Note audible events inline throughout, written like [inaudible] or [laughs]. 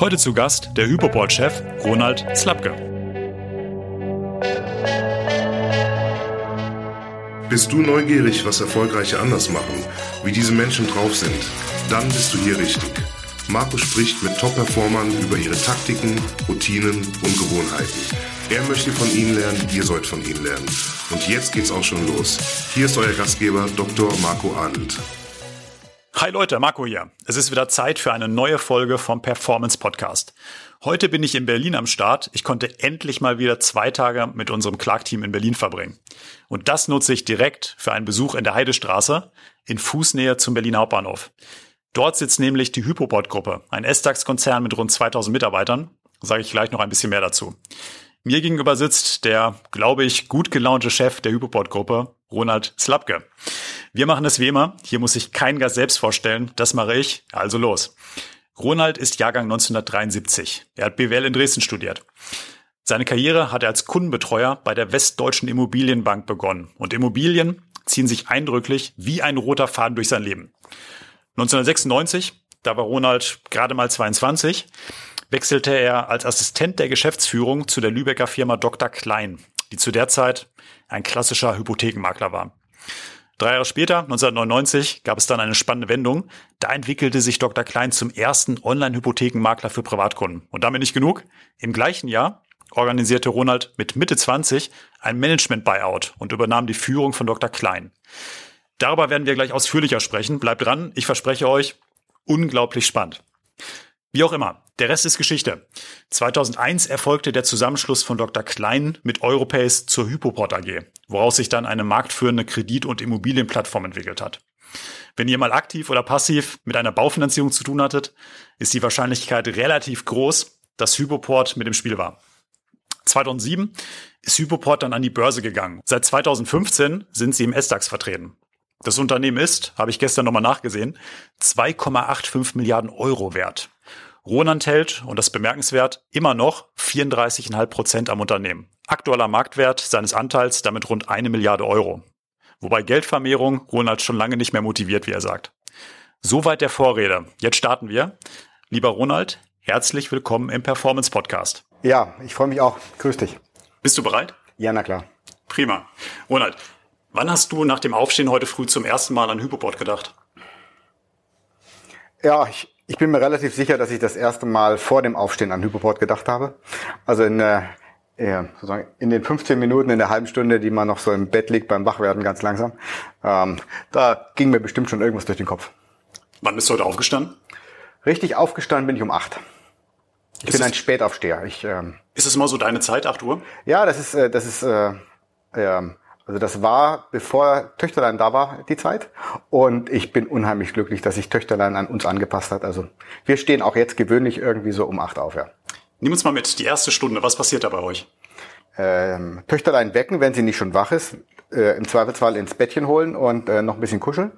Heute zu Gast der Hypoport-Chef Ronald Slapke. Bist du neugierig, was Erfolgreiche anders machen, wie diese Menschen drauf sind? Dann bist du hier richtig. Marco spricht mit Top-Performern über ihre Taktiken, Routinen und Gewohnheiten. Er möchte von ihnen lernen, ihr sollt von ihnen lernen. Und jetzt geht's auch schon los. Hier ist euer Gastgeber Dr. Marco Arndt. Hi Leute, Marco hier. Es ist wieder Zeit für eine neue Folge vom Performance Podcast. Heute bin ich in Berlin am Start. Ich konnte endlich mal wieder zwei Tage mit unserem Clark-Team in Berlin verbringen. Und das nutze ich direkt für einen Besuch in der Heidestraße in Fußnähe zum Berliner Hauptbahnhof. Dort sitzt nämlich die Hypoport-Gruppe, ein S-DAX-Konzern mit rund 2000 Mitarbeitern. Sage ich gleich noch ein bisschen mehr dazu. Mir gegenüber sitzt der, glaube ich, gut gelaunte Chef der Hypoport-Gruppe, Ronald Slapke. Wir machen es wie immer. Hier muss sich kein Gast selbst vorstellen. Das mache ich. Also los. Ronald ist Jahrgang 1973. Er hat BWL in Dresden studiert. Seine Karriere hat er als Kundenbetreuer bei der Westdeutschen Immobilienbank begonnen. Und Immobilien ziehen sich eindrücklich wie ein roter Faden durch sein Leben. 1996, da war Ronald gerade mal 22, wechselte er als Assistent der Geschäftsführung zu der Lübecker Firma Dr. Klein, die zu der Zeit ein klassischer Hypothekenmakler war. Drei Jahre später, 1999, gab es dann eine spannende Wendung. Da entwickelte sich Dr. Klein zum ersten Online-Hypothekenmakler für Privatkunden. Und damit nicht genug. Im gleichen Jahr organisierte Ronald mit Mitte 20 ein Management-Buyout und übernahm die Führung von Dr. Klein. Darüber werden wir gleich ausführlicher sprechen. Bleibt dran, ich verspreche euch, unglaublich spannend. Wie auch immer, der Rest ist Geschichte. 2001 erfolgte der Zusammenschluss von Dr. Klein mit Europace zur Hypoport AG, woraus sich dann eine marktführende Kredit- und Immobilienplattform entwickelt hat. Wenn ihr mal aktiv oder passiv mit einer Baufinanzierung zu tun hattet, ist die Wahrscheinlichkeit relativ groß, dass Hypoport mit im Spiel war. 2007 ist Hypoport dann an die Börse gegangen. Seit 2015 sind sie im S-DAX vertreten. Das Unternehmen ist, habe ich gestern nochmal nachgesehen, 2,85 Milliarden Euro wert. Ronald hält, und das ist bemerkenswert, immer noch 34,5 Prozent am Unternehmen. Aktueller Marktwert seines Anteils damit rund eine Milliarde Euro. Wobei Geldvermehrung Ronald schon lange nicht mehr motiviert, wie er sagt. Soweit der Vorrede. Jetzt starten wir. Lieber Ronald, herzlich willkommen im Performance Podcast. Ja, ich freue mich auch. Grüß dich. Bist du bereit? Ja, na klar. Prima. Ronald, wann hast du nach dem Aufstehen heute früh zum ersten Mal an Hypoport gedacht? Ja, ich, ich bin mir relativ sicher, dass ich das erste Mal vor dem Aufstehen an Hypoport gedacht habe. Also in, äh, sozusagen in den 15 Minuten, in der halben Stunde, die man noch so im Bett liegt beim Wachwerden ganz langsam. Ähm, da ging mir bestimmt schon irgendwas durch den Kopf. Wann bist du heute aufgestanden? Richtig aufgestanden bin ich um acht. Ich ist bin ein Spätaufsteher. Ich, ähm, ist es immer so deine Zeit, 8 Uhr? Ja, das ist, äh, das ist äh, äh, also das war, bevor Töchterlein da war, die Zeit. Und ich bin unheimlich glücklich, dass sich Töchterlein an uns angepasst hat. Also wir stehen auch jetzt gewöhnlich irgendwie so um acht auf, ja. Nimm uns mal mit, die erste Stunde, was passiert da bei euch? Ähm, Töchterlein wecken, wenn sie nicht schon wach ist, äh, im Zweifelsfall ins Bettchen holen und äh, noch ein bisschen kuscheln.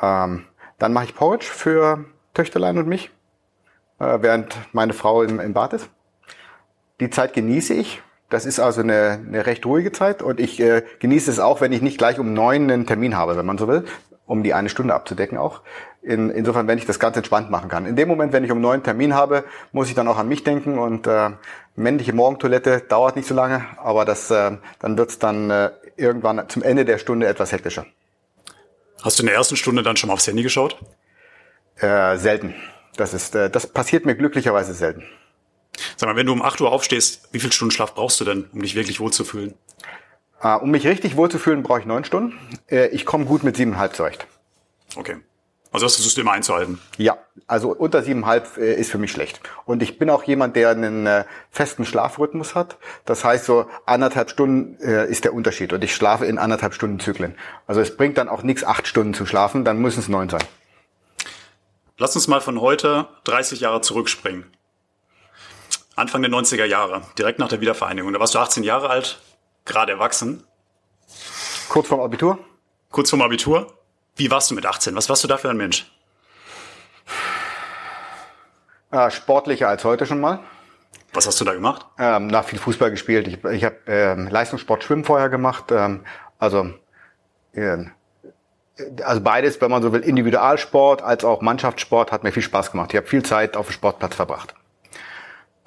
Ähm, dann mache ich Porridge für Töchterlein und mich, äh, während meine Frau im, im Bad ist. Die Zeit genieße ich, das ist also eine, eine recht ruhige Zeit und ich äh, genieße es auch, wenn ich nicht gleich um neun einen Termin habe, wenn man so will, um die eine Stunde abzudecken auch. In, insofern, wenn ich das ganz entspannt machen kann. In dem Moment, wenn ich um neun einen Termin habe, muss ich dann auch an mich denken und äh, männliche Morgentoilette dauert nicht so lange, aber das, äh, dann wird's dann äh, irgendwann zum Ende der Stunde etwas hektischer. Hast du in der ersten Stunde dann schon mal aufs Handy geschaut? Äh, selten. Das ist, äh, das passiert mir glücklicherweise selten. Sag mal, wenn du um 8 Uhr aufstehst, wie viel Stunden Schlaf brauchst du denn, um dich wirklich wohlzufühlen? Uh, um mich richtig wohlzufühlen, brauche ich neun Stunden. Uh, ich komme gut mit siebeneinhalb zurecht. Okay. Also das versuchst du immer einzuhalten? Ja, also unter siebeneinhalb äh, ist für mich schlecht. Und ich bin auch jemand, der einen äh, festen Schlafrhythmus hat. Das heißt, so anderthalb Stunden äh, ist der Unterschied. Und ich schlafe in anderthalb Stunden Zyklen. Also es bringt dann auch nichts, acht Stunden zu schlafen, dann müssen es neun sein. Lass uns mal von heute 30 Jahre zurückspringen. Anfang der 90er Jahre, direkt nach der Wiedervereinigung. Da warst du 18 Jahre alt, gerade erwachsen. Kurz vorm Abitur? Kurz vorm Abitur. Wie warst du mit 18? Was warst du da für ein Mensch? Äh, sportlicher als heute schon mal. Was hast du da gemacht? Ähm, na, viel Fußball gespielt. Ich, ich habe ähm, Leistungssport Schwimmen vorher gemacht. Ähm, also äh, also beides, wenn man so will, Individualsport als auch Mannschaftssport hat mir viel Spaß gemacht. Ich habe viel Zeit auf dem Sportplatz verbracht.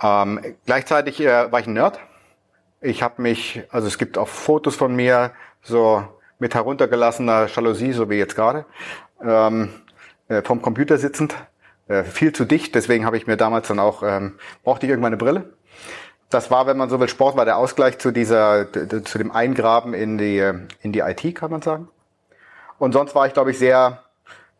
Ähm, gleichzeitig äh, war ich ein Nerd. Ich habe mich, also es gibt auch Fotos von mir, so mit heruntergelassener Jalousie, so wie jetzt gerade, ähm, äh, vom Computer sitzend. Äh, viel zu dicht, deswegen habe ich mir damals dann auch, ähm, brauchte ich irgendwann eine Brille. Das war, wenn man so will, Sport war der Ausgleich zu dieser, zu dem Eingraben in die, in die IT, kann man sagen. Und sonst war ich, glaube ich, sehr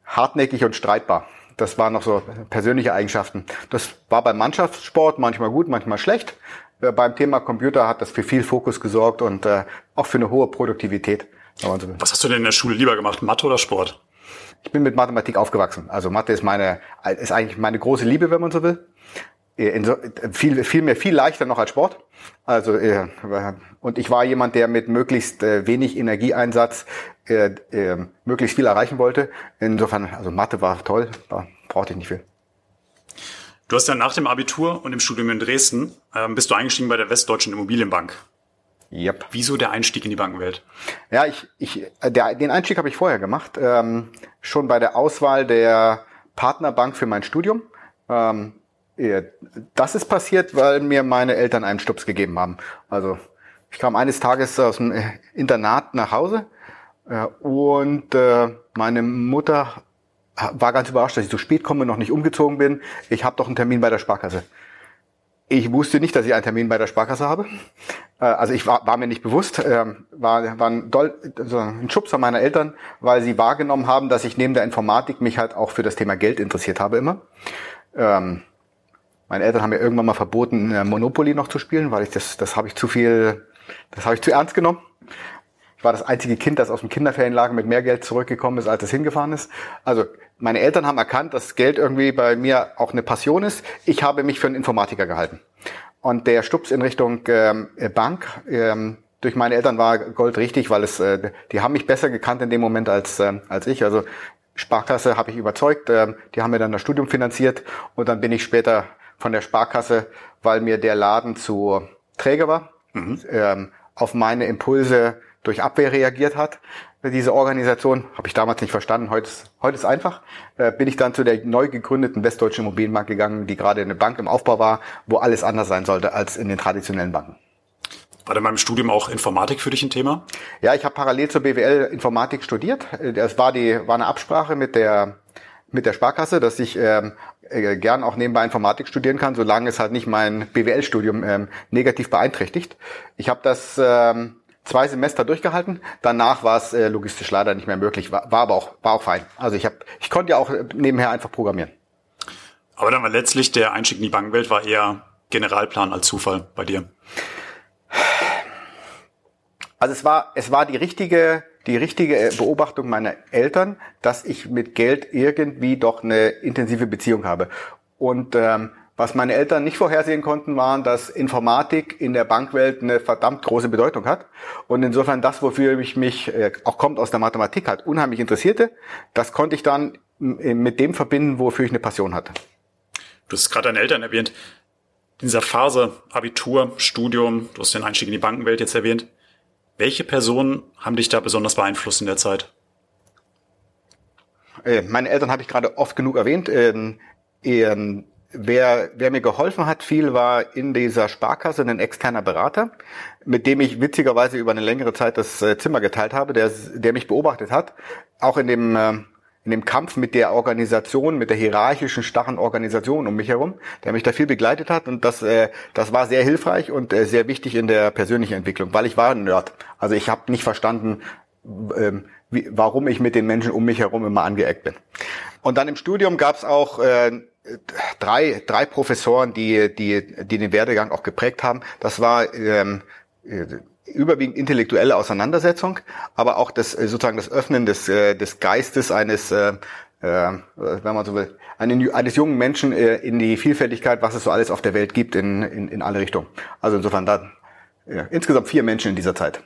hartnäckig und streitbar. Das waren noch so persönliche Eigenschaften. Das war beim Mannschaftssport manchmal gut, manchmal schlecht. Äh, beim Thema Computer hat das für viel Fokus gesorgt und äh, auch für eine hohe Produktivität. Was hast du denn in der Schule lieber gemacht, Mathe oder Sport? Ich bin mit Mathematik aufgewachsen. Also Mathe ist meine, ist eigentlich meine große Liebe, wenn man so will. So, viel, viel mehr, viel leichter noch als Sport. Also äh, und ich war jemand, der mit möglichst äh, wenig Energieeinsatz äh, äh, möglichst viel erreichen wollte. Insofern, also Mathe war toll, da brauchte ich nicht viel. Du hast ja nach dem Abitur und im Studium in Dresden ähm, bist du eingestiegen bei der Westdeutschen Immobilienbank. Yep. Wieso der Einstieg in die Bankenwelt? Ja, ich, ich, der, den Einstieg habe ich vorher gemacht, ähm, schon bei der Auswahl der Partnerbank für mein Studium. Ähm, das ist passiert, weil mir meine Eltern einen Stups gegeben haben. Also ich kam eines Tages aus dem Internat nach Hause äh, und äh, meine Mutter war ganz überrascht, dass ich so spät komme, noch nicht umgezogen bin. Ich habe doch einen Termin bei der Sparkasse. Ich wusste nicht, dass ich einen Termin bei der Sparkasse habe. Äh, also ich war, war mir nicht bewusst, war, war ein, Doll, also ein Schubser meiner Eltern, weil sie wahrgenommen haben, dass ich neben der Informatik mich halt auch für das Thema Geld interessiert habe immer. Ähm, meine Eltern haben mir irgendwann mal verboten, Monopoly noch zu spielen, weil ich das, das habe ich zu viel, das habe ich zu ernst genommen. Ich war das einzige Kind, das aus dem Kinderferienlager mit mehr Geld zurückgekommen ist, als es hingefahren ist. Also meine Eltern haben erkannt, dass Geld irgendwie bei mir auch eine Passion ist. Ich habe mich für einen Informatiker gehalten. Und der Stups in Richtung ähm, Bank ähm, durch meine Eltern war Gold richtig, weil es, äh, die haben mich besser gekannt in dem Moment als, äh, als ich. Also Sparkasse habe ich überzeugt, äh, die haben mir dann das Studium finanziert und dann bin ich später von der Sparkasse, weil mir der Laden zu träge war, mhm. ähm, auf meine Impulse durch Abwehr reagiert hat. Diese Organisation habe ich damals nicht verstanden. Heute ist, heute ist einfach. Äh, bin ich dann zu der neu gegründeten Westdeutschen Immobilienbank gegangen, die gerade eine Bank im Aufbau war, wo alles anders sein sollte als in den traditionellen Banken. War denn beim Studium auch Informatik für dich ein Thema? Ja, ich habe parallel zur BWL Informatik studiert. Das war die war eine Absprache mit der mit der Sparkasse, dass ich ähm, äh, gern auch nebenbei Informatik studieren kann, solange es halt nicht mein BWL-Studium ähm, negativ beeinträchtigt. Ich habe das ähm, zwei Semester durchgehalten. Danach war es äh, logistisch leider nicht mehr möglich, war, war aber auch war auch fein. Also ich habe ich konnte ja auch nebenher einfach programmieren. Aber dann war letztlich der Einstieg in die Bankenwelt war eher Generalplan als Zufall bei dir. Also es war es war die richtige die richtige äh, Beobachtung meiner Eltern, dass ich mit Geld irgendwie doch eine intensive Beziehung habe. Und ähm, was meine Eltern nicht vorhersehen konnten, waren, dass Informatik in der Bankwelt eine verdammt große Bedeutung hat. Und insofern das, wofür ich mich, äh, auch kommt aus der Mathematik, halt unheimlich interessierte, das konnte ich dann äh, mit dem verbinden, wofür ich eine Passion hatte. Du hast gerade deine Eltern erwähnt. In dieser Phase Abitur, Studium, du hast den Einstieg in die Bankenwelt jetzt erwähnt. Welche Personen haben dich da besonders beeinflusst in der Zeit? Äh, meine Eltern habe ich gerade oft genug erwähnt. Ähm, ähm, wer, wer mir geholfen hat, viel war in dieser Sparkasse ein externer Berater, mit dem ich witzigerweise über eine längere Zeit das äh, Zimmer geteilt habe, der, der mich beobachtet hat, auch in dem äh, in dem Kampf mit der Organisation, mit der hierarchischen, starren Organisation um mich herum, der mich da viel begleitet hat und das, äh, das war sehr hilfreich und äh, sehr wichtig in der persönlichen Entwicklung, weil ich war ein Nerd. Also ich habe nicht verstanden, ähm, wie, warum ich mit den Menschen um mich herum immer angeeckt bin. Und dann im Studium gab es auch äh, drei, drei Professoren, die, die, die den Werdegang auch geprägt haben. Das war ähm, überwiegend intellektuelle Auseinandersetzung, aber auch das äh, sozusagen das Öffnen des, äh, des Geistes eines, äh, äh, wenn man so will, eines jungen Menschen äh, in die Vielfältigkeit, was es so alles auf der Welt gibt, in, in, in alle Richtungen. Also insofern da ja, insgesamt vier Menschen in dieser Zeit.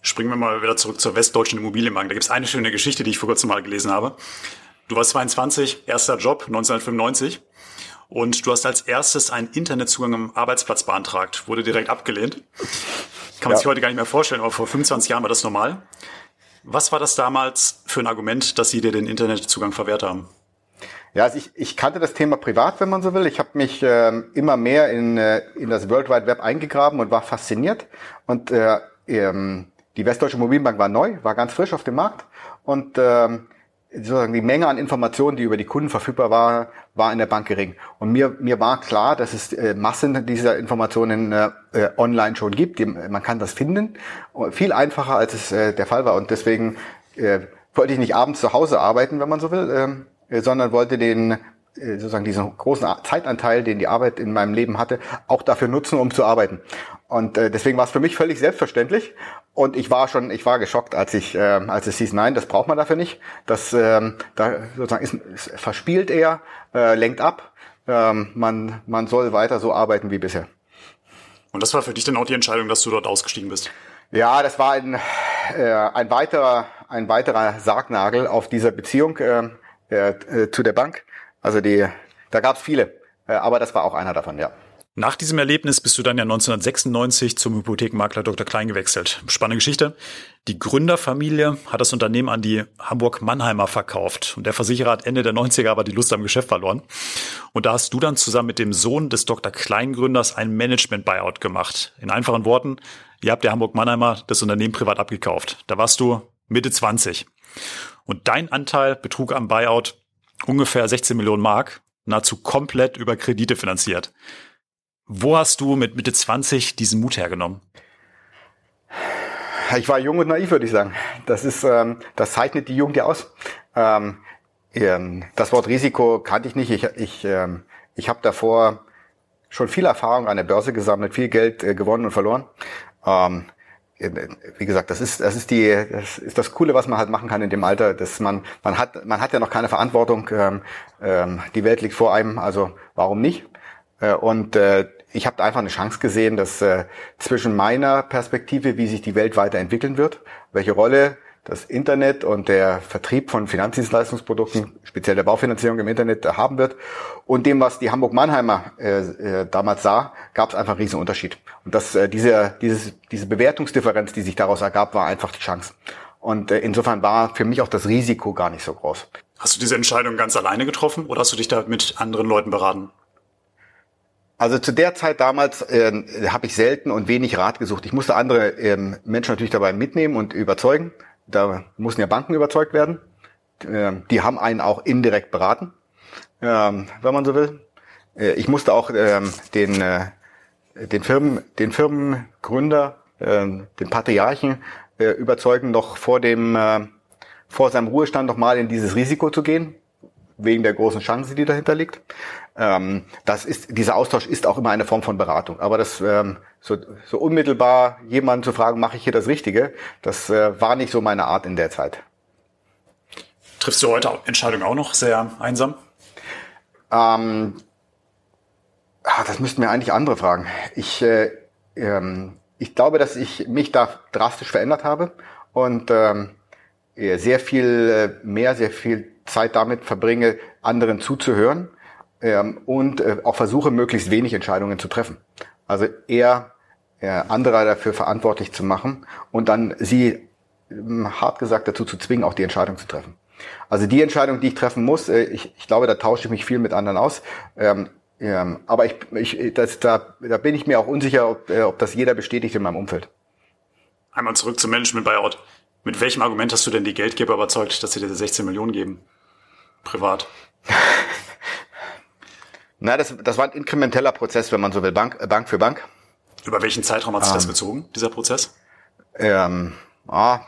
Springen wir mal wieder zurück zur Westdeutschen Immobilienbank. Da gibt es eine schöne Geschichte, die ich vor kurzem mal gelesen habe. Du warst 22, erster Job 1995 und du hast als erstes einen Internetzugang am Arbeitsplatz beantragt, wurde direkt abgelehnt. Kann man ja. sich heute gar nicht mehr vorstellen, aber vor 25 Jahren war das normal. Was war das damals für ein Argument, dass Sie dir den Internetzugang verwehrt haben? Ja, also ich, ich kannte das Thema privat, wenn man so will. Ich habe mich ähm, immer mehr in, äh, in das World Wide Web eingegraben und war fasziniert. Und äh, ähm, die Westdeutsche Mobilbank war neu, war ganz frisch auf dem Markt. Und ähm, sozusagen die Menge an Informationen, die über die Kunden verfügbar war, war in der Bank gering. Und mir, mir war klar, dass es äh, Massen dieser Informationen äh, äh online schon gibt. Man kann das finden. Viel einfacher, als es der Fall war. Und deswegen äh, wollte ich nicht abends zu Hause arbeiten, wenn man so will. Ähm, äh, sondern wollte den sozusagen diesen großen Zeitanteil, den die Arbeit in meinem Leben hatte, auch dafür nutzen, um zu arbeiten. Und äh, deswegen war es für mich völlig selbstverständlich. Und ich war schon, ich war geschockt, als ich, äh, als es hieß, nein, das braucht man dafür nicht. Das ähm, da sozusagen ist, ist verspielt eher, äh, lenkt ab. Ähm, man, man soll weiter so arbeiten wie bisher. Und das war für dich dann auch die Entscheidung, dass du dort ausgestiegen bist? Ja, das war ein, äh, ein weiterer, ein weiterer Sargnagel auf dieser Beziehung. Äh, äh, zu der Bank. Also die, da gab es viele, äh, aber das war auch einer davon, ja. Nach diesem Erlebnis bist du dann ja 1996 zum Hypothekenmakler Dr. Klein gewechselt. Spannende Geschichte. Die Gründerfamilie hat das Unternehmen an die Hamburg-Mannheimer verkauft. Und der Versicherer hat Ende der 90er aber die Lust am Geschäft verloren. Und da hast du dann zusammen mit dem Sohn des Dr. Klein-Gründers ein Management-Buyout gemacht. In einfachen Worten, ihr habt der Hamburg-Mannheimer das Unternehmen privat abgekauft. Da warst du Mitte 20. Und dein Anteil betrug am Buyout ungefähr 16 Millionen Mark, nahezu komplett über Kredite finanziert. Wo hast du mit Mitte 20 diesen Mut hergenommen? Ich war jung und naiv, würde ich sagen. Das ist, ähm, das zeichnet die Jugend ja aus. Ähm, ähm, das Wort Risiko kannte ich nicht. Ich, ich, ähm, ich habe davor schon viel Erfahrung an der Börse gesammelt, viel Geld äh, gewonnen und verloren. Ähm, wie gesagt, das ist, das ist die, das ist das Coole, was man halt machen kann in dem Alter, dass man, man hat, man hat ja noch keine Verantwortung, ähm, ähm, die Welt liegt vor einem, also warum nicht? Äh, und äh, ich habe einfach eine Chance gesehen, dass äh, zwischen meiner Perspektive, wie sich die Welt weiterentwickeln wird, welche Rolle das Internet und der Vertrieb von Finanzdienstleistungsprodukten, speziell der Baufinanzierung im Internet, haben wird. Und dem, was die Hamburg-Mannheimer äh, äh, damals sah, gab es einfach einen riesen Unterschied. Und das, äh, diese, dieses, diese Bewertungsdifferenz, die sich daraus ergab, war einfach die Chance. Und äh, insofern war für mich auch das Risiko gar nicht so groß. Hast du diese Entscheidung ganz alleine getroffen oder hast du dich da mit anderen Leuten beraten? Also zu der Zeit damals äh, habe ich selten und wenig Rat gesucht. Ich musste andere ähm, Menschen natürlich dabei mitnehmen und überzeugen da mussten ja Banken überzeugt werden. Ähm, die haben einen auch indirekt beraten, ähm, wenn man so will. Äh, ich musste auch ähm, den, äh, den, Firmen, den Firmengründer, den Patriarchen äh, überzeugen, noch vor dem vor seinem Ruhestand noch mal in dieses Risiko zu gehen, wegen der großen Chance, die dahinter liegt. Ähm, das ist, dieser Austausch ist auch immer eine Form von Beratung. Aber das ähm, so, so unmittelbar jemanden zu fragen, mache ich hier das Richtige, das äh, war nicht so meine Art in der Zeit. Triffst du heute Entscheidungen auch noch sehr einsam? Ähm, ach, das müssten mir eigentlich andere fragen. Ich, äh, ähm, ich glaube, dass ich mich da drastisch verändert habe und ähm, sehr viel äh, mehr, sehr viel Zeit damit verbringe, anderen zuzuhören ähm, und äh, auch versuche, möglichst wenig Entscheidungen zu treffen. Also eher äh, andere dafür verantwortlich zu machen und dann sie ähm, hart gesagt dazu zu zwingen, auch die Entscheidung zu treffen. Also die Entscheidung, die ich treffen muss, äh, ich, ich glaube, da tausche ich mich viel mit anderen aus. Ähm, ähm, aber ich, ich, das, da, da bin ich mir auch unsicher, ob, äh, ob das jeder bestätigt in meinem Umfeld. Einmal zurück zum Management Buyout. Mit welchem Argument hast du denn die Geldgeber überzeugt, dass sie dir 16 Millionen geben? Privat. [laughs] Na, das, das war ein inkrementeller Prozess, wenn man so will, Bank, äh, Bank für Bank. Über welchen Zeitraum hat sich ähm, das bezogen, dieser Prozess? Ähm, ah,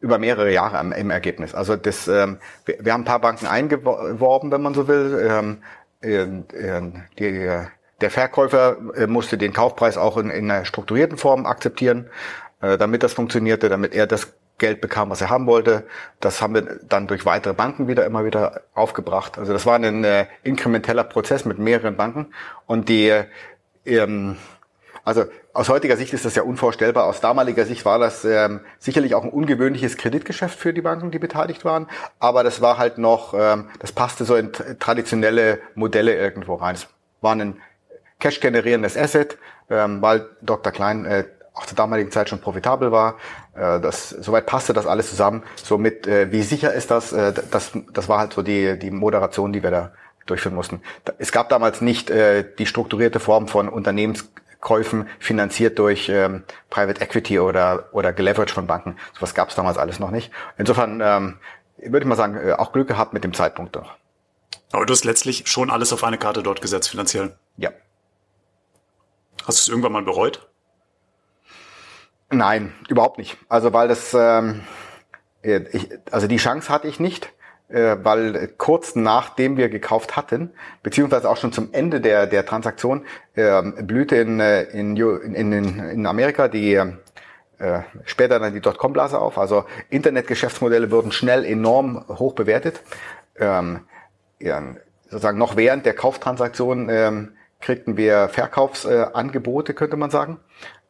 über mehrere Jahre im, im Ergebnis. Also das, ähm, wir, wir, haben ein paar Banken eingeworben, wenn man so will. Ähm, äh, die, der Verkäufer äh, musste den Kaufpreis auch in, in einer strukturierten Form akzeptieren, äh, damit das funktionierte, damit er das Geld bekam, was er haben wollte. Das haben wir dann durch weitere Banken wieder immer wieder aufgebracht. Also das war ein äh, inkrementeller Prozess mit mehreren Banken und die ähm, also aus heutiger Sicht ist das ja unvorstellbar. Aus damaliger Sicht war das ähm, sicherlich auch ein ungewöhnliches Kreditgeschäft für die Banken, die beteiligt waren. Aber das war halt noch, ähm, das passte so in traditionelle Modelle irgendwo rein. Es war ein cash-generierendes Asset, ähm, weil Dr. Klein äh, auch zur damaligen Zeit schon profitabel war. Äh, das, soweit passte das alles zusammen. Somit, äh, wie sicher ist das? Äh, das? Das war halt so die, die Moderation, die wir da durchführen mussten. Es gab damals nicht äh, die strukturierte Form von Unternehmenskäufen finanziert durch ähm, Private Equity oder, oder geleveraged von Banken. Sowas gab es damals alles noch nicht. Insofern ähm, würde ich mal sagen, auch Glück gehabt mit dem Zeitpunkt noch. Aber du hast letztlich schon alles auf eine Karte dort gesetzt, finanziell. Ja. Hast du es irgendwann mal bereut? Nein, überhaupt nicht. Also weil das, ähm, äh, ich, also die Chance hatte ich nicht, äh, weil kurz nachdem wir gekauft hatten, beziehungsweise auch schon zum Ende der der Transaktion, äh, blühte in, in, in, in, in Amerika die äh, später dann die Dotcom-Blase auf. Also Internetgeschäftsmodelle wurden schnell enorm hoch bewertet. Ähm, ja, sozusagen noch während der Kauftransaktion ähm, kriegten wir Verkaufsangebote, könnte man sagen.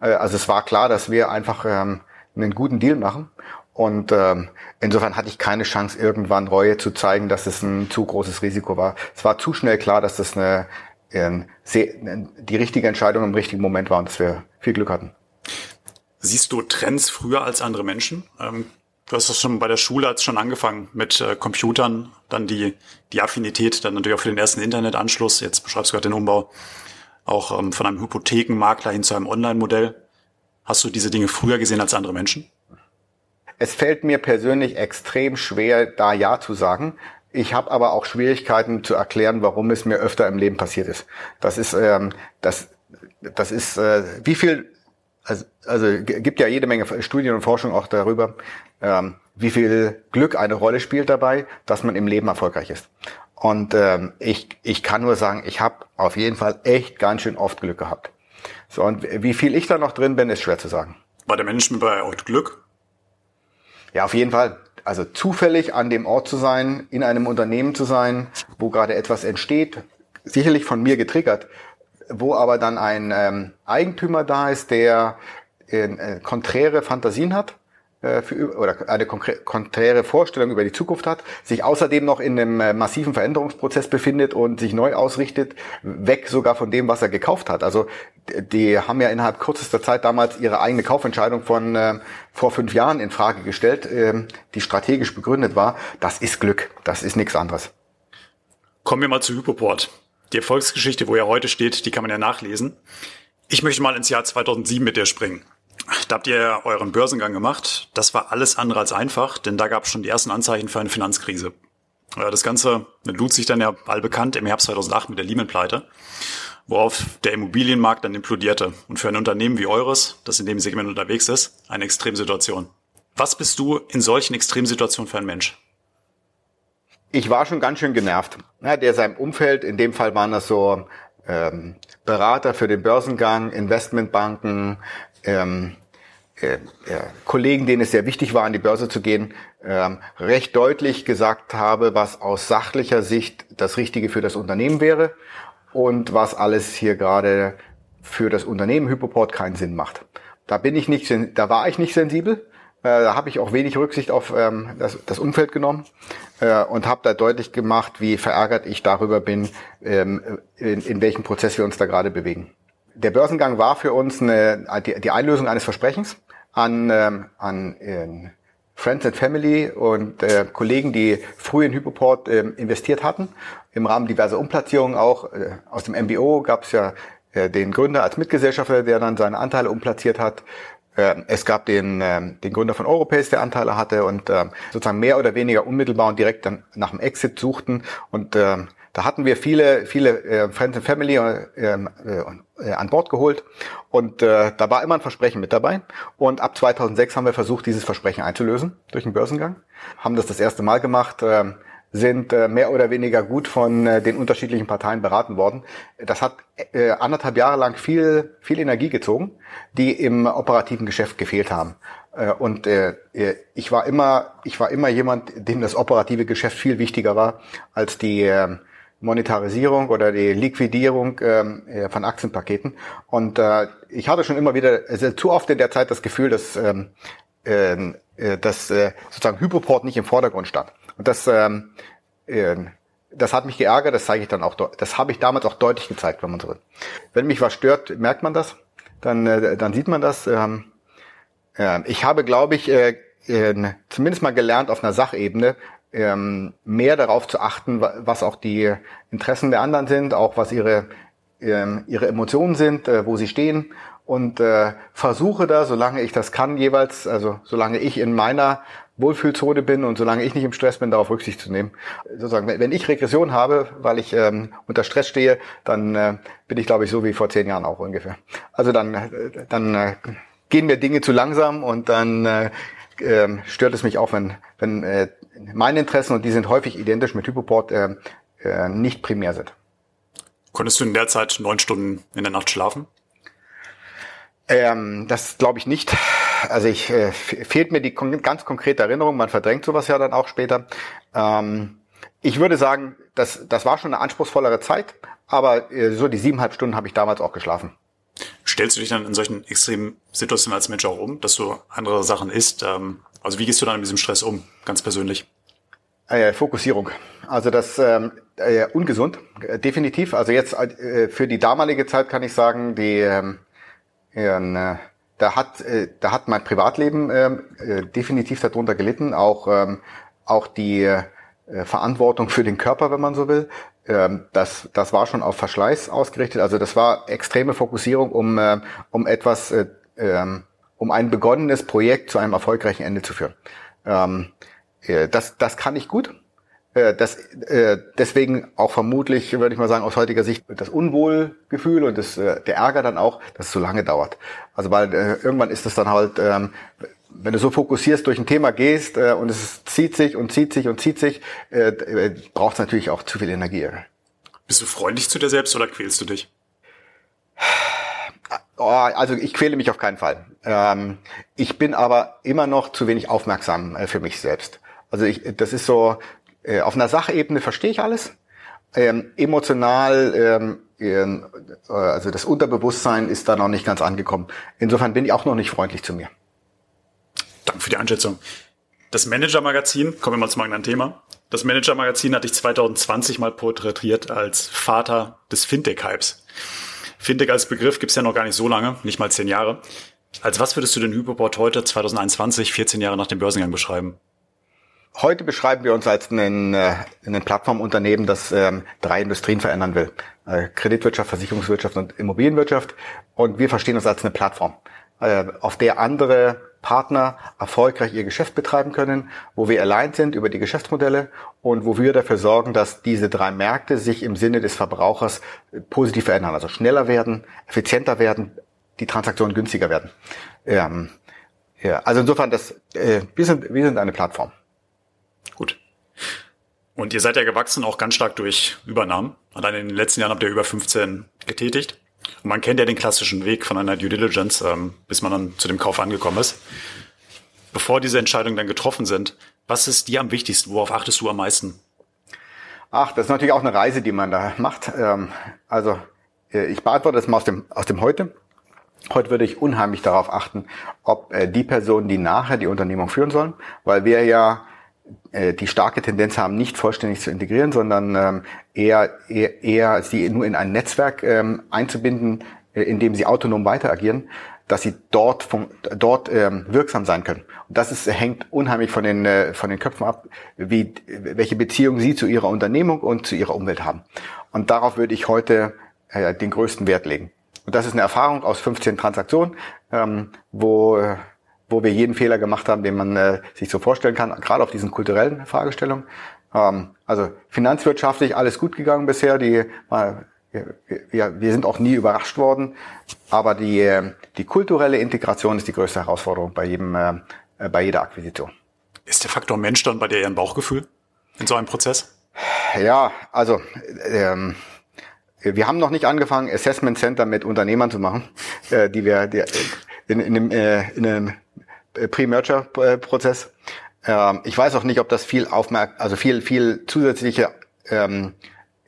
Äh, also es war klar, dass wir einfach ähm, einen guten Deal machen. Und ähm, insofern hatte ich keine Chance, irgendwann Reue zu zeigen, dass es ein zu großes Risiko war. Es war zu schnell klar, dass das eine, eine, eine die richtige Entscheidung im richtigen Moment war und dass wir viel Glück hatten. Siehst du Trends früher als andere Menschen? Ähm, Du hast das schon bei der Schule als schon angefangen mit äh, Computern, dann die, die Affinität, dann natürlich auch für den ersten Internetanschluss. Jetzt beschreibst du gerade den Umbau auch ähm, von einem Hypothekenmakler hin zu einem Online-Modell. Hast du diese Dinge früher gesehen als andere Menschen? Es fällt mir persönlich extrem schwer, da Ja zu sagen. Ich habe aber auch Schwierigkeiten zu erklären, warum es mir öfter im Leben passiert ist. Das ist, ähm, das, das ist, äh, wie viel also, also gibt ja jede Menge Studien und Forschung auch darüber, ähm, wie viel Glück eine Rolle spielt dabei, dass man im Leben erfolgreich ist. Und ähm, ich, ich kann nur sagen, ich habe auf jeden Fall echt ganz schön oft Glück gehabt. So, und wie viel ich da noch drin bin, ist schwer zu sagen. War der Mensch mit bei euch Glück? Ja, auf jeden Fall. Also zufällig an dem Ort zu sein, in einem Unternehmen zu sein, wo gerade etwas entsteht, sicherlich von mir getriggert, wo aber dann ein ähm, Eigentümer da ist, der äh, konträre Fantasien hat äh, für, oder eine konträre Vorstellung über die Zukunft hat, sich außerdem noch in einem äh, massiven Veränderungsprozess befindet und sich neu ausrichtet, weg sogar von dem, was er gekauft hat. Also die haben ja innerhalb kürzester Zeit damals ihre eigene Kaufentscheidung von äh, vor fünf Jahren in Frage gestellt, äh, die strategisch begründet war. Das ist Glück, das ist nichts anderes. Kommen wir mal zu Hypoport. Die Erfolgsgeschichte, wo er heute steht, die kann man ja nachlesen. Ich möchte mal ins Jahr 2007 mit dir springen. Da habt ihr euren Börsengang gemacht. Das war alles andere als einfach, denn da gab es schon die ersten Anzeichen für eine Finanzkrise. Das Ganze lud sich dann ja allbekannt im Herbst 2008 mit der Lehman-Pleite, worauf der Immobilienmarkt dann implodierte. Und für ein Unternehmen wie eures, das in dem Segment unterwegs ist, eine Extremsituation. Was bist du in solchen Extremsituationen für ein Mensch? Ich war schon ganz schön genervt. Ja, der seinem Umfeld, in dem Fall waren das so ähm, Berater für den Börsengang, Investmentbanken, ähm, äh, äh, Kollegen, denen es sehr wichtig war, an die Börse zu gehen, ähm, recht deutlich gesagt habe, was aus sachlicher Sicht das Richtige für das Unternehmen wäre und was alles hier gerade für das Unternehmen Hypoport keinen Sinn macht. Da bin ich nicht, da war ich nicht sensibel. Äh, da habe ich auch wenig Rücksicht auf ähm, das, das Umfeld genommen äh, und habe da deutlich gemacht, wie verärgert ich darüber bin, ähm, in, in welchem Prozess wir uns da gerade bewegen. Der Börsengang war für uns eine, die, die Einlösung eines Versprechens an, ähm, an äh, Friends and Family und äh, Kollegen, die früh in Hypoport äh, investiert hatten. Im Rahmen diverser Umplatzierungen auch. Äh, aus dem MBO gab es ja äh, den Gründer als Mitgesellschafter, der dann seine Anteile umplatziert hat. Ähm, es gab den, ähm, den Gründer von Europace, der Anteile hatte und ähm, sozusagen mehr oder weniger unmittelbar und direkt dann nach dem Exit suchten. Und da hatten wir viele, viele äh, Friends and Family äh, äh, an Bord geholt und äh, da war immer ein Versprechen mit dabei. Und ab 2006 haben wir versucht, dieses Versprechen einzulösen durch den Börsengang. Haben das das erste Mal gemacht. Sind äh, mehr oder weniger gut von äh, den unterschiedlichen Parteien beraten worden. Das hat äh, anderthalb Jahre lang viel, viel Energie gezogen, die im operativen Geschäft gefehlt haben. Und ich war immer, ich war immer jemand, dem das operative Geschäft viel wichtiger war als die äh, Monetarisierung oder die Liquidierung ähm, äh, von Aktienpaketen. Und ich hatte schon immer wieder also zu oft in der Zeit das Gefühl, dass, ähm, äh, dass sozusagen Hypoport nicht im Vordergrund stand. Und das, ähm, äh, das hat mich geärgert, das zeige ich dann auch, das habe ich damals auch deutlich gezeigt, wenn man so will. Wenn mich was stört, merkt man das. dann, äh, dann sieht man das. Ähm, äh, ich habe, glaube ich, äh, äh, zumindest mal gelernt auf einer Sachebene, ähm, mehr darauf zu achten, was auch die Interessen der anderen sind, auch was ihre, ähm, ihre Emotionen sind, äh, wo sie stehen und äh, versuche da, solange ich das kann, jeweils, also solange ich in meiner Wohlfühlzone bin und solange ich nicht im Stress bin, darauf Rücksicht zu nehmen. Sozusagen, wenn ich Regression habe, weil ich ähm, unter Stress stehe, dann äh, bin ich, glaube ich, so wie vor zehn Jahren auch ungefähr. Also dann, äh, dann äh, gehen mir Dinge zu langsam und dann äh, äh, stört es mich auch, wenn, wenn äh, meine Interessen, und die sind häufig identisch mit Hypoport, äh, äh, nicht primär sind. Konntest du in der Zeit neun Stunden in der Nacht schlafen? Ähm, das glaube ich nicht. Also ich äh, fehlt mir die kon ganz konkrete Erinnerung. Man verdrängt sowas ja dann auch später. Ähm, ich würde sagen, das, das war schon eine anspruchsvollere Zeit, aber äh, so die siebeneinhalb Stunden habe ich damals auch geschlafen. Stellst du dich dann in solchen extremen Situationen als Mensch auch um, dass du andere Sachen isst? Ähm, also wie gehst du dann mit diesem Stress um, ganz persönlich? Äh, Fokussierung. Also das ähm, äh, ungesund, äh, definitiv. Also jetzt äh, für die damalige Zeit kann ich sagen, die ähm, äh, da hat äh, da hat mein Privatleben ähm, äh, definitiv darunter gelitten, auch ähm, auch die äh, Verantwortung für den Körper, wenn man so will. Ähm, das das war schon auf Verschleiß ausgerichtet. Also das war extreme Fokussierung, um äh, um etwas äh, ähm, um ein begonnenes Projekt zu einem erfolgreichen Ende zu führen. Ähm, äh, das das kann ich gut. Äh, das, äh, deswegen auch vermutlich, würde ich mal sagen, aus heutiger Sicht das Unwohlgefühl und das, äh, der Ärger dann auch, dass es so lange dauert. Also weil äh, irgendwann ist es dann halt, ähm, wenn du so fokussierst durch ein Thema gehst äh, und es zieht sich und zieht sich und zieht sich, äh, äh braucht es natürlich auch zu viel Energie. Bist du freundlich zu dir selbst oder quälst du dich? Oh, also ich quäle mich auf keinen Fall. Ähm, ich bin aber immer noch zu wenig aufmerksam äh, für mich selbst. Also ich, das ist so, äh, auf einer Sachebene verstehe ich alles. Ähm, emotional, ähm, äh, also das Unterbewusstsein ist da noch nicht ganz angekommen. Insofern bin ich auch noch nicht freundlich zu mir. Danke für die Einschätzung. Das Manager-Magazin, kommen wir mal zum eigenen Thema. Das Manager-Magazin hatte ich 2020 mal porträtiert als Vater des Fintech-Hypes. Fintech als Begriff gibt's ja noch gar nicht so lange, nicht mal zehn Jahre. Als was würdest du den Hyperport heute 2021, 14 Jahre nach dem Börsengang beschreiben? Heute beschreiben wir uns als ein, äh, ein Plattformunternehmen, das ähm, drei Industrien verändern will. Äh, Kreditwirtschaft, Versicherungswirtschaft und Immobilienwirtschaft. Und wir verstehen uns als eine Plattform, äh, auf der andere Partner erfolgreich ihr Geschäft betreiben können, wo wir allein sind über die Geschäftsmodelle und wo wir dafür sorgen, dass diese drei Märkte sich im Sinne des Verbrauchers positiv verändern, also schneller werden, effizienter werden, die Transaktionen günstiger werden. Ähm, ja, also insofern, das, äh, wir, sind, wir sind eine Plattform. Gut. Und ihr seid ja gewachsen auch ganz stark durch Übernahmen. Allein in den letzten Jahren habt ihr über 15 getätigt. Und man kennt ja den klassischen Weg von einer Due Diligence, ähm, bis man dann zu dem Kauf angekommen ist. Bevor diese Entscheidungen dann getroffen sind, was ist dir am wichtigsten? Worauf achtest du am meisten? Ach, das ist natürlich auch eine Reise, die man da macht. Ähm, also äh, ich beantworte das mal aus dem, aus dem Heute. Heute würde ich unheimlich darauf achten, ob äh, die Personen, die nachher die Unternehmung führen sollen, weil wir ja die starke Tendenz haben, nicht vollständig zu integrieren, sondern ähm, eher, eher, eher sie nur in ein Netzwerk ähm, einzubinden, äh, in dem sie autonom weiter agieren, dass sie dort, vom, dort ähm, wirksam sein können. Und das ist, hängt unheimlich von den, äh, von den Köpfen ab, wie, welche Beziehung sie zu ihrer Unternehmung und zu ihrer Umwelt haben. Und darauf würde ich heute äh, den größten Wert legen. Und das ist eine Erfahrung aus 15 Transaktionen, ähm, wo äh, wo wir jeden Fehler gemacht haben, den man äh, sich so vorstellen kann, gerade auf diesen kulturellen Fragestellungen. Ähm, also finanzwirtschaftlich alles gut gegangen bisher. Die, äh, wir, wir sind auch nie überrascht worden, aber die, äh, die kulturelle Integration ist die größte Herausforderung bei jedem, äh, äh, bei jeder Akquisition. Ist der Faktor Mensch dann bei dir eher ein Bauchgefühl in so einem Prozess? Ja, also ähm, wir haben noch nicht angefangen, Assessment Center mit Unternehmern zu machen, äh, die wir die, in, in, einem, äh, in einem äh, Pre-Merger-Prozess. Ähm, ich weiß auch nicht, ob das viel aufmerk also viel, viel zusätzliche ähm,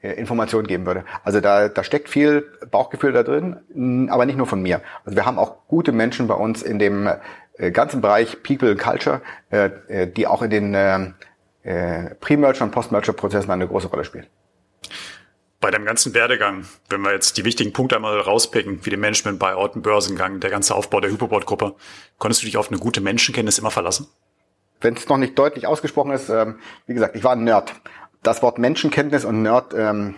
äh, Informationen geben würde. Also da, da steckt viel Bauchgefühl da drin, aber nicht nur von mir. Also wir haben auch gute Menschen bei uns in dem äh, ganzen Bereich People and Culture, äh, äh die auch in den äh, Pre-Merger und Post-Merger-Prozessen eine große Rolle spielen. Bei Bei deinem ganzen Werdegang, wenn wir jetzt die wichtigen Punkte einmal rauspicken, wie den Management, Buyout, und Börsengang, der ganze Aufbau der Hyperboard-Gruppe, konntest du dich auf eine gute Menschenkenntnis immer verlassen? Wenn es noch nicht deutlich ausgesprochen ist, ähm, wie gesagt, ich war ein Nerd. Das Wort Menschenkenntnis und Nerd ähm,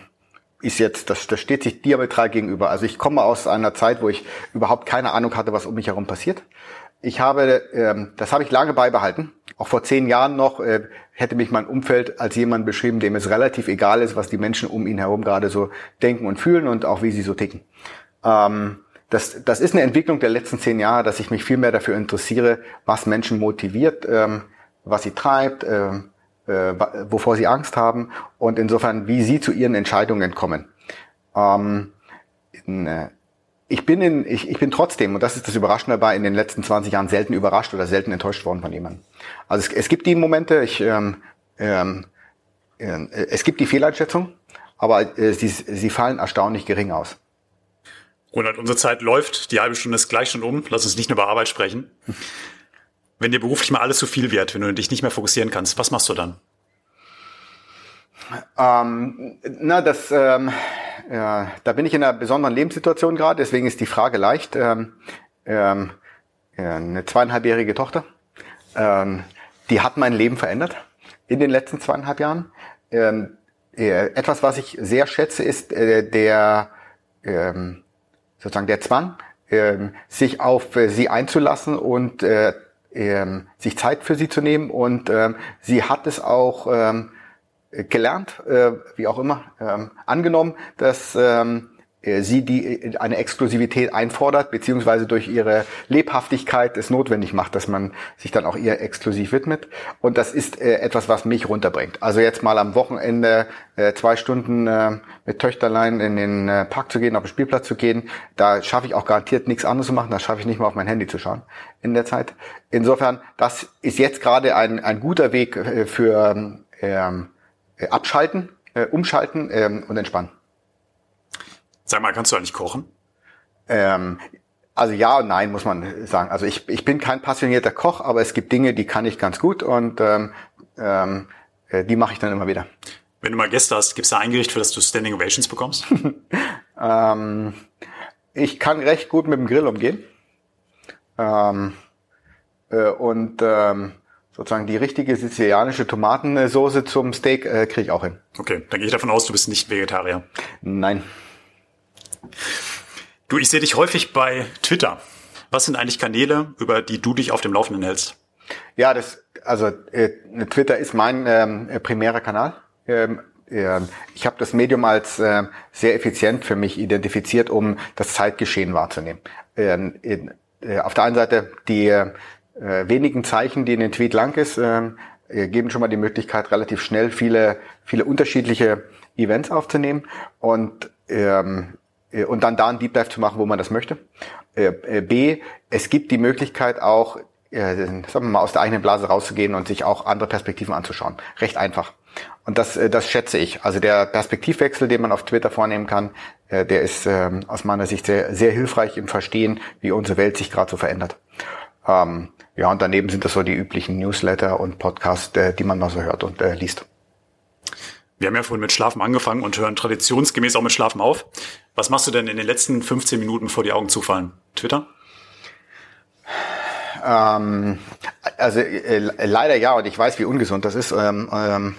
ist jetzt, das, das steht sich diametral gegenüber. Also ich komme aus einer Zeit, wo ich überhaupt keine Ahnung hatte, was um mich herum passiert. Ich habe, ähm, das habe ich lange beibehalten. Auch vor zehn Jahren noch äh, hätte mich mein Umfeld als jemand beschrieben, dem es relativ egal ist, was die Menschen um ihn herum gerade so denken und fühlen und auch wie sie so ticken. Ähm, das, das ist eine Entwicklung der letzten zehn Jahre, dass ich mich viel mehr dafür interessiere, was Menschen motiviert, ähm, was sie treibt, ähm, äh, wovor sie Angst haben und insofern, wie sie zu ihren Entscheidungen kommen. Ähm, äh, ich bin in, ich, ich bin trotzdem, und das ist das Überraschende dabei, in den letzten 20 Jahren selten überrascht oder selten enttäuscht worden von jemandem. Also es, es gibt die Momente, ich, ähm, ähm, äh, es gibt die Fehleinschätzung, aber äh, sie, sie fallen erstaunlich gering aus. Ronald, unsere Zeit läuft, die halbe Stunde ist gleich schon um. Lass uns nicht nur über Arbeit sprechen. Wenn dir beruflich mal alles zu viel wird, wenn du dich nicht mehr fokussieren kannst, was machst du dann? Ähm, na, das, ähm, ja, da bin ich in einer besonderen Lebenssituation gerade, deswegen ist die Frage leicht. Ähm, ähm, eine zweieinhalbjährige Tochter, ähm, die hat mein Leben verändert in den letzten zweieinhalb Jahren. Ähm, äh, etwas, was ich sehr schätze, ist äh, der ähm, sozusagen der Zwang, ähm, sich auf äh, sie einzulassen und äh, ähm, sich Zeit für sie zu nehmen. Und ähm, sie hat es auch ähm, gelernt, äh, wie auch immer, ähm, angenommen, dass ähm, äh, sie die eine Exklusivität einfordert, beziehungsweise durch ihre Lebhaftigkeit es notwendig macht, dass man sich dann auch ihr exklusiv widmet. Und das ist äh, etwas, was mich runterbringt. Also jetzt mal am Wochenende äh, zwei Stunden äh, mit Töchterlein in den äh, Park zu gehen, auf den Spielplatz zu gehen, da schaffe ich auch garantiert nichts anderes zu machen, da schaffe ich nicht mal auf mein Handy zu schauen in der Zeit. Insofern, das ist jetzt gerade ein, ein guter Weg äh, für ähm, äh, abschalten, äh, umschalten ähm, und entspannen. Sag mal, kannst du eigentlich kochen? Ähm, also ja und nein, muss man sagen. Also ich, ich bin kein passionierter Koch, aber es gibt Dinge, die kann ich ganz gut und ähm, ähm, äh, die mache ich dann immer wieder. Wenn du mal Gäste hast, gibt es da ein Gericht, für das du Standing Ovations bekommst? [laughs] ähm, ich kann recht gut mit dem Grill umgehen. Ähm, äh, und ähm, sozusagen die richtige sizilianische Tomatensoße zum Steak äh, kriege ich auch hin. Okay, dann gehe ich davon aus, du bist nicht Vegetarier. Nein. Du, ich sehe dich häufig bei Twitter. Was sind eigentlich Kanäle, über die du dich auf dem Laufenden hältst? Ja, das, also äh, Twitter ist mein ähm, primärer Kanal. Ähm, äh, ich habe das Medium als äh, sehr effizient für mich identifiziert, um das Zeitgeschehen wahrzunehmen. Ähm, in, äh, auf der einen Seite die äh, wenigen Zeichen, die in den Tweet lang ist, äh, geben schon mal die Möglichkeit, relativ schnell viele, viele unterschiedliche Events aufzunehmen und ähm, äh, und dann da einen Deep Dive zu machen, wo man das möchte. Äh, äh, B, es gibt die Möglichkeit auch, äh, sagen wir mal, aus der eigenen Blase rauszugehen und sich auch andere Perspektiven anzuschauen. Recht einfach. Und das, äh, das schätze ich. Also der Perspektivwechsel, den man auf Twitter vornehmen kann, der ist ähm, aus meiner Sicht sehr, sehr hilfreich im Verstehen, wie unsere Welt sich gerade so verändert. Ähm, ja, und daneben sind das so die üblichen Newsletter und Podcasts, äh, die man mal so hört und äh, liest. Wir haben ja vorhin mit Schlafen angefangen und hören traditionsgemäß auch mit Schlafen auf. Was machst du denn in den letzten 15 Minuten, bevor die Augen zufallen? Twitter? Ähm, also äh, leider ja, und ich weiß, wie ungesund das ist. Ähm, ähm,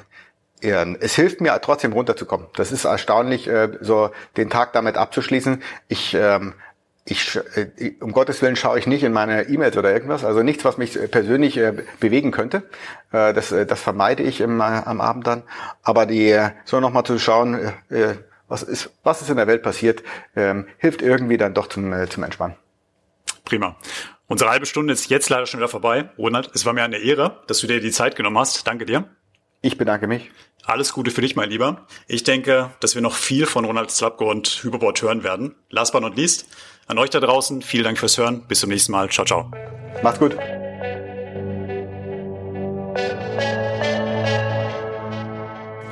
ja, es hilft mir trotzdem runterzukommen. Das ist erstaunlich, äh, so den Tag damit abzuschließen. Ich ähm, ich, äh, um Gottes Willen schaue ich nicht in meine E-Mails oder irgendwas, also nichts, was mich persönlich äh, bewegen könnte. Äh, das, das vermeide ich im, am Abend dann. Aber die, so nochmal zu schauen, was ist, was ist in der Welt passiert, ähm, hilft irgendwie dann doch zum, zum Entspannen. Prima. Unsere halbe Stunde ist jetzt leider schon wieder vorbei. Ronald, es war mir eine Ehre, dass du dir die Zeit genommen hast. Danke dir. Ich bedanke mich. Alles Gute für dich, mein Lieber. Ich denke, dass wir noch viel von Ronald Slapko und Hyperboard hören werden. Last but not least, an euch da draußen, vielen Dank fürs Hören. Bis zum nächsten Mal. Ciao, ciao. Macht's gut.